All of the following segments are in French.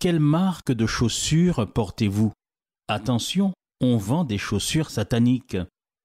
Quelle marque de chaussures portez-vous? Attention, on vend des chaussures sataniques.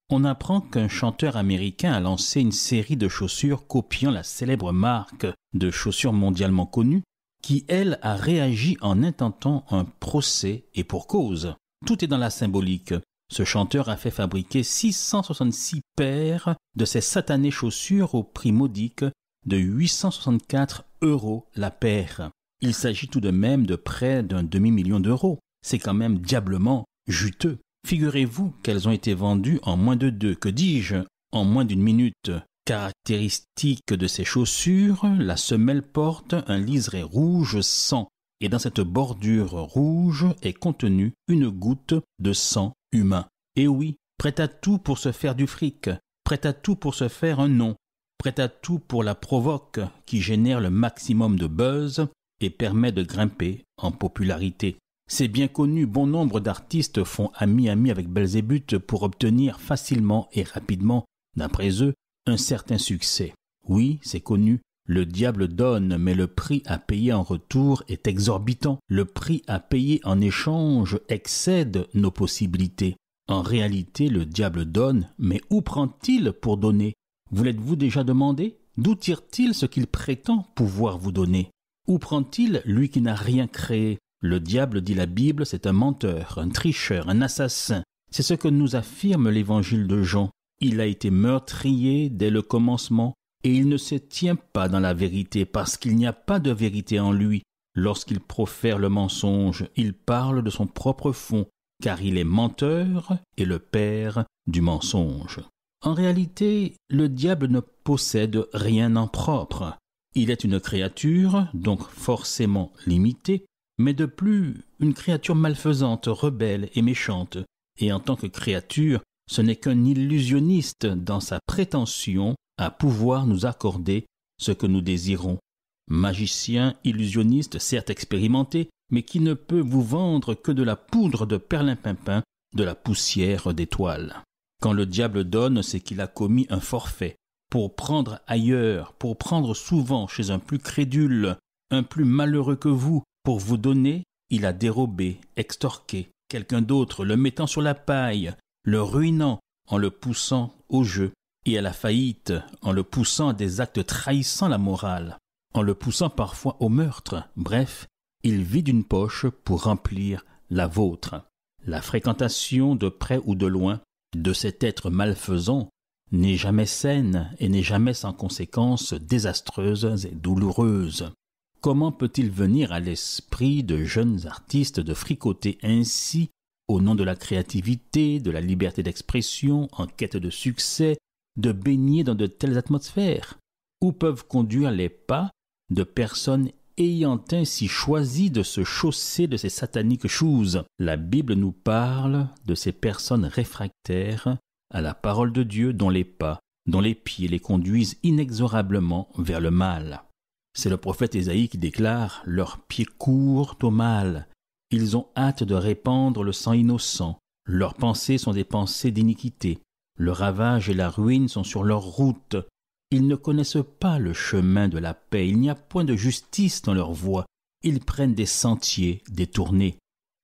On apprend qu'un chanteur américain a lancé une série de chaussures copiant la célèbre marque de chaussures mondialement connue, qui, elle, a réagi en intentant un procès et pour cause. Tout est dans la symbolique. Ce chanteur a fait fabriquer 666 paires de ces satanées chaussures au prix modique de 864 euros la paire. Il s'agit tout de même de près d'un demi-million d'euros. C'est quand même diablement juteux. Figurez-vous qu'elles ont été vendues en moins de deux, que dis-je, en moins d'une minute. Caractéristique de ces chaussures, la semelle porte un liseré rouge sang, et dans cette bordure rouge est contenue une goutte de sang humain. Et oui, prêt à tout pour se faire du fric, prêt à tout pour se faire un nom, prêt à tout pour la provoque qui génère le maximum de buzz et permet de grimper en popularité. C'est bien connu, bon nombre d'artistes font ami-ami avec Belzébuth pour obtenir facilement et rapidement, d'après eux, un certain succès. Oui, c'est connu, le diable donne, mais le prix à payer en retour est exorbitant. Le prix à payer en échange excède nos possibilités. En réalité, le diable donne, mais où prend-il pour donner? Vous l'êtes-vous déjà demandé? D'où tire-t-il ce qu'il prétend pouvoir vous donner? Où prend-il lui qui n'a rien créé? Le diable, dit la Bible, c'est un menteur, un tricheur, un assassin. C'est ce que nous affirme l'évangile de Jean. Il a été meurtrier dès le commencement, et il ne se tient pas dans la vérité parce qu'il n'y a pas de vérité en lui. Lorsqu'il profère le mensonge, il parle de son propre fond, car il est menteur et le père du mensonge. En réalité, le diable ne possède rien en propre. Il est une créature, donc forcément limitée, mais de plus une créature malfaisante, rebelle et méchante, et en tant que créature, ce n'est qu'un illusionniste dans sa prétention à pouvoir nous accorder ce que nous désirons. Magicien, illusionniste, certes expérimenté, mais qui ne peut vous vendre que de la poudre de perlimpinpin, de la poussière d'étoiles. Quand le diable donne, c'est qu'il a commis un forfait. Pour prendre ailleurs, pour prendre souvent chez un plus crédule, un plus malheureux que vous, pour vous donner, il a dérobé, extorqué quelqu'un d'autre, le mettant sur la paille, le ruinant en le poussant au jeu et à la faillite, en le poussant à des actes trahissant la morale, en le poussant parfois au meurtre. Bref, il vide une poche pour remplir la vôtre. La fréquentation de près ou de loin de cet être malfaisant n'est jamais saine et n'est jamais sans conséquences désastreuses et douloureuses. Comment peut-il venir à l'esprit de jeunes artistes de fricoter ainsi au nom de la créativité, de la liberté d'expression, en quête de succès, de baigner dans de telles atmosphères? Où peuvent conduire les pas de personnes ayant ainsi choisi de se chausser de ces sataniques choses? La Bible nous parle de ces personnes réfractaires à la parole de Dieu dont les pas, dont les pieds les conduisent inexorablement vers le mal. C'est le prophète Ésaïe qui déclare Leurs pieds courent au mal, ils ont hâte de répandre le sang innocent. Leurs pensées sont des pensées d'iniquité. Le ravage et la ruine sont sur leur route. Ils ne connaissent pas le chemin de la paix. Il n'y a point de justice dans leur voie. Ils prennent des sentiers détournés.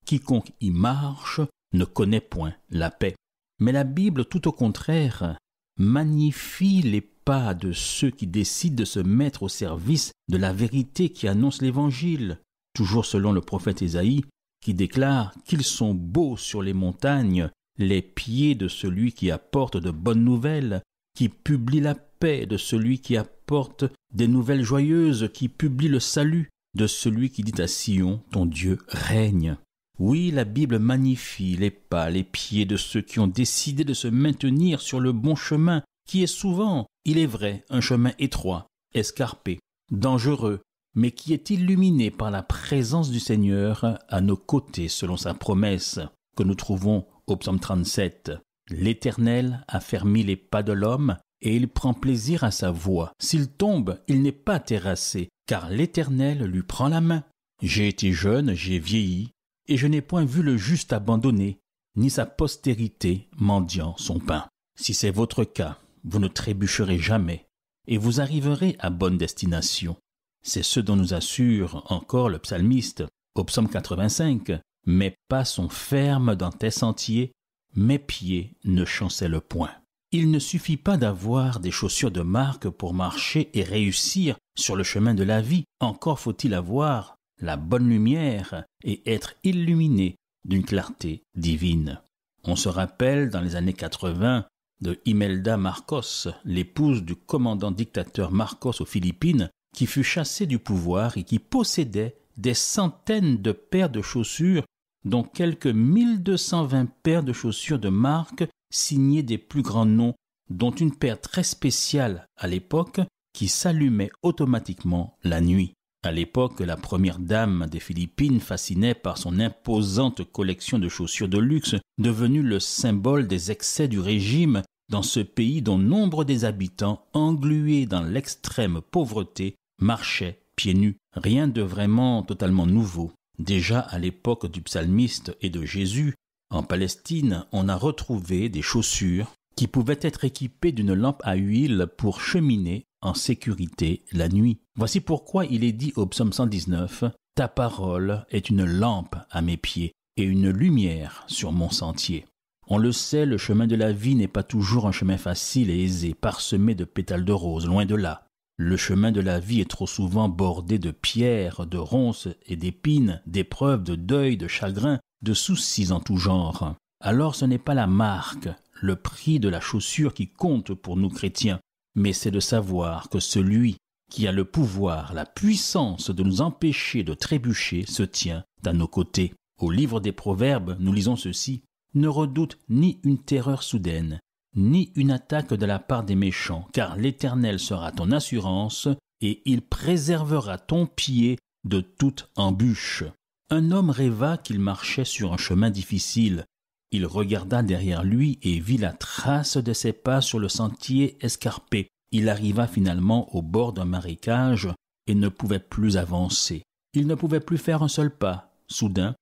Quiconque y marche ne connaît point la paix. Mais la Bible, tout au contraire, magnifie les pas de ceux qui décident de se mettre au service de la vérité qui annonce l'Évangile toujours selon le prophète Ésaïe, qui déclare qu'ils sont beaux sur les montagnes, les pieds de celui qui apporte de bonnes nouvelles, qui publie la paix de celui qui apporte des nouvelles joyeuses, qui publie le salut de celui qui dit à Sion, ton Dieu règne. Oui, la Bible magnifie les pas, les pieds de ceux qui ont décidé de se maintenir sur le bon chemin, qui est souvent, il est vrai, un chemin étroit, escarpé, dangereux, mais qui est illuminé par la présence du Seigneur à nos côtés selon sa promesse que nous trouvons au psaume 37. L'Éternel a fermi les pas de l'homme et il prend plaisir à sa voix. S'il tombe, il n'est pas terrassé, car l'Éternel lui prend la main. J'ai été jeune, j'ai vieilli, et je n'ai point vu le juste abandonné, ni sa postérité mendiant son pain. Si c'est votre cas, vous ne trébucherez jamais, et vous arriverez à bonne destination. C'est ce dont nous assure encore le psalmiste au psaume 85. Mes pas sont fermes dans tes sentiers, mes pieds ne chancellent point. Il ne suffit pas d'avoir des chaussures de marque pour marcher et réussir sur le chemin de la vie, encore faut-il avoir la bonne lumière et être illuminé d'une clarté divine. On se rappelle dans les années 80 de Imelda Marcos, l'épouse du commandant dictateur Marcos aux Philippines, qui fut chassé du pouvoir et qui possédait des centaines de paires de chaussures, dont quelques 1220 paires de chaussures de marque signées des plus grands noms, dont une paire très spéciale à l'époque qui s'allumait automatiquement la nuit. À l'époque, la première dame des Philippines fascinait par son imposante collection de chaussures de luxe, devenue le symbole des excès du régime dans ce pays dont nombre des habitants, englués dans l'extrême pauvreté, marchaient pieds nus. Rien de vraiment totalement nouveau. Déjà à l'époque du psalmiste et de Jésus, en Palestine, on a retrouvé des chaussures qui pouvaient être équipées d'une lampe à huile pour cheminer en sécurité la nuit. Voici pourquoi il est dit au psaume 119 Ta parole est une lampe à mes pieds et une lumière sur mon sentier. On le sait, le chemin de la vie n'est pas toujours un chemin facile et aisé, parsemé de pétales de rose, loin de là. Le chemin de la vie est trop souvent bordé de pierres, de ronces et d'épines, d'épreuves, de deuil, de chagrins, de soucis en tout genre. Alors ce n'est pas la marque, le prix de la chaussure qui compte pour nous chrétiens, mais c'est de savoir que celui qui a le pouvoir, la puissance de nous empêcher de trébucher se tient à nos côtés. Au livre des Proverbes, nous lisons ceci. Ne redoute ni une terreur soudaine, ni une attaque de la part des méchants, car l'Éternel sera ton assurance, et il préservera ton pied de toute embûche. Un homme rêva qu'il marchait sur un chemin difficile. Il regarda derrière lui et vit la trace de ses pas sur le sentier escarpé. Il arriva finalement au bord d'un marécage et ne pouvait plus avancer. Il ne pouvait plus faire un seul pas. Soudain,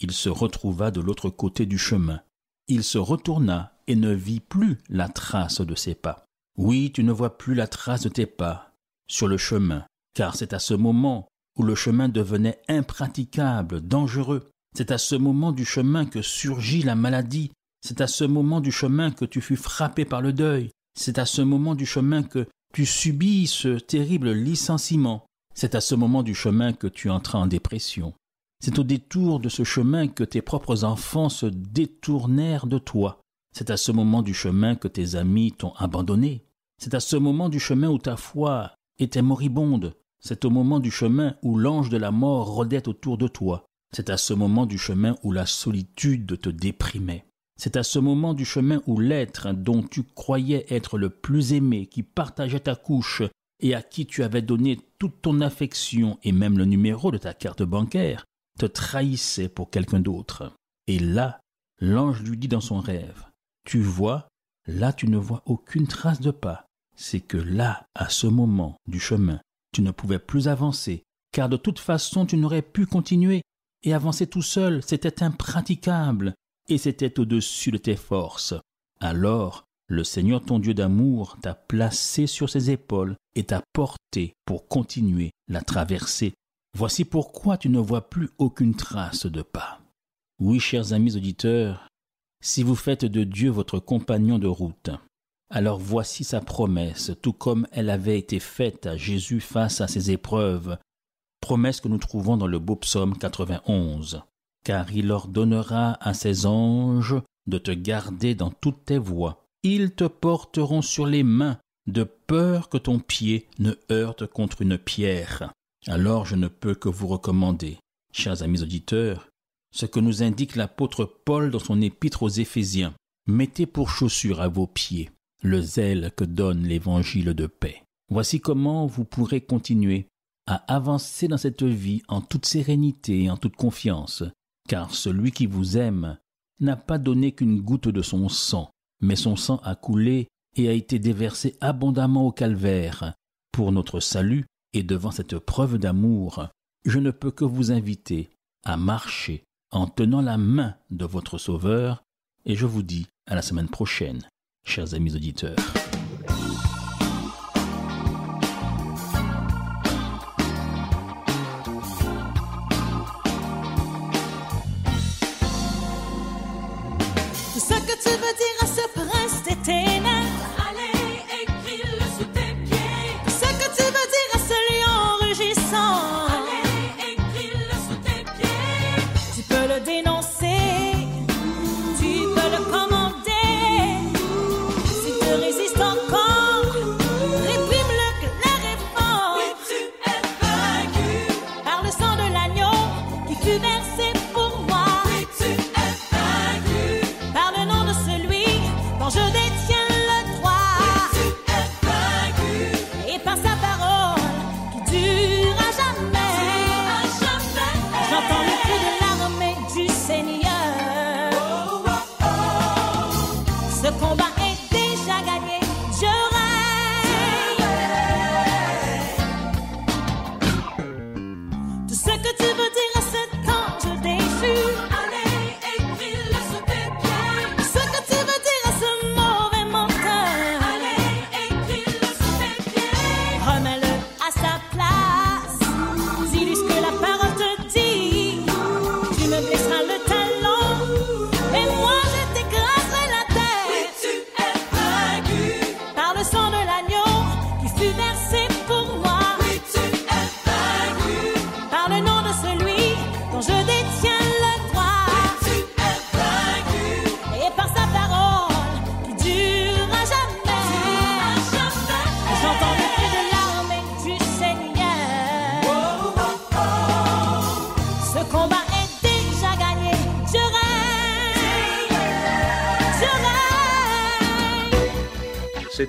il se retrouva de l'autre côté du chemin. Il se retourna et ne vit plus la trace de ses pas. Oui, tu ne vois plus la trace de tes pas sur le chemin, car c'est à ce moment où le chemin devenait impraticable, dangereux. C'est à ce moment du chemin que surgit la maladie. C'est à ce moment du chemin que tu fus frappé par le deuil. C'est à ce moment du chemin que tu subis ce terrible licenciement. C'est à ce moment du chemin que tu entras en dépression. C'est au détour de ce chemin que tes propres enfants se détournèrent de toi. C'est à ce moment du chemin que tes amis t'ont abandonné. C'est à ce moment du chemin où ta foi était moribonde. C'est au moment du chemin où l'ange de la mort rôdait autour de toi. C'est à ce moment du chemin où la solitude te déprimait. C'est à ce moment du chemin où l'être dont tu croyais être le plus aimé, qui partageait ta couche et à qui tu avais donné toute ton affection et même le numéro de ta carte bancaire, te trahissait pour quelqu'un d'autre. Et là, l'ange lui dit dans son rêve, Tu vois, là tu ne vois aucune trace de pas. C'est que là, à ce moment du chemin, tu ne pouvais plus avancer, car de toute façon tu n'aurais pu continuer, et avancer tout seul, c'était impraticable, et c'était au-dessus de tes forces. Alors, le Seigneur ton Dieu d'amour t'a placé sur ses épaules et t'a porté pour continuer la traversée Voici pourquoi tu ne vois plus aucune trace de pas. Oui, chers amis auditeurs, si vous faites de Dieu votre compagnon de route, alors voici sa promesse, tout comme elle avait été faite à Jésus face à ses épreuves, promesse que nous trouvons dans le beau psaume 91. Car il ordonnera à ses anges de te garder dans toutes tes voies. Ils te porteront sur les mains, de peur que ton pied ne heurte contre une pierre. Alors je ne peux que vous recommander, chers amis auditeurs, ce que nous indique l'apôtre Paul dans son épître aux Éphésiens. Mettez pour chaussure à vos pieds le zèle que donne l'évangile de paix. Voici comment vous pourrez continuer à avancer dans cette vie en toute sérénité et en toute confiance, car celui qui vous aime n'a pas donné qu'une goutte de son sang, mais son sang a coulé et a été déversé abondamment au calvaire pour notre salut, et devant cette preuve d'amour, je ne peux que vous inviter à marcher en tenant la main de votre Sauveur, et je vous dis à la semaine prochaine, chers amis auditeurs. casa da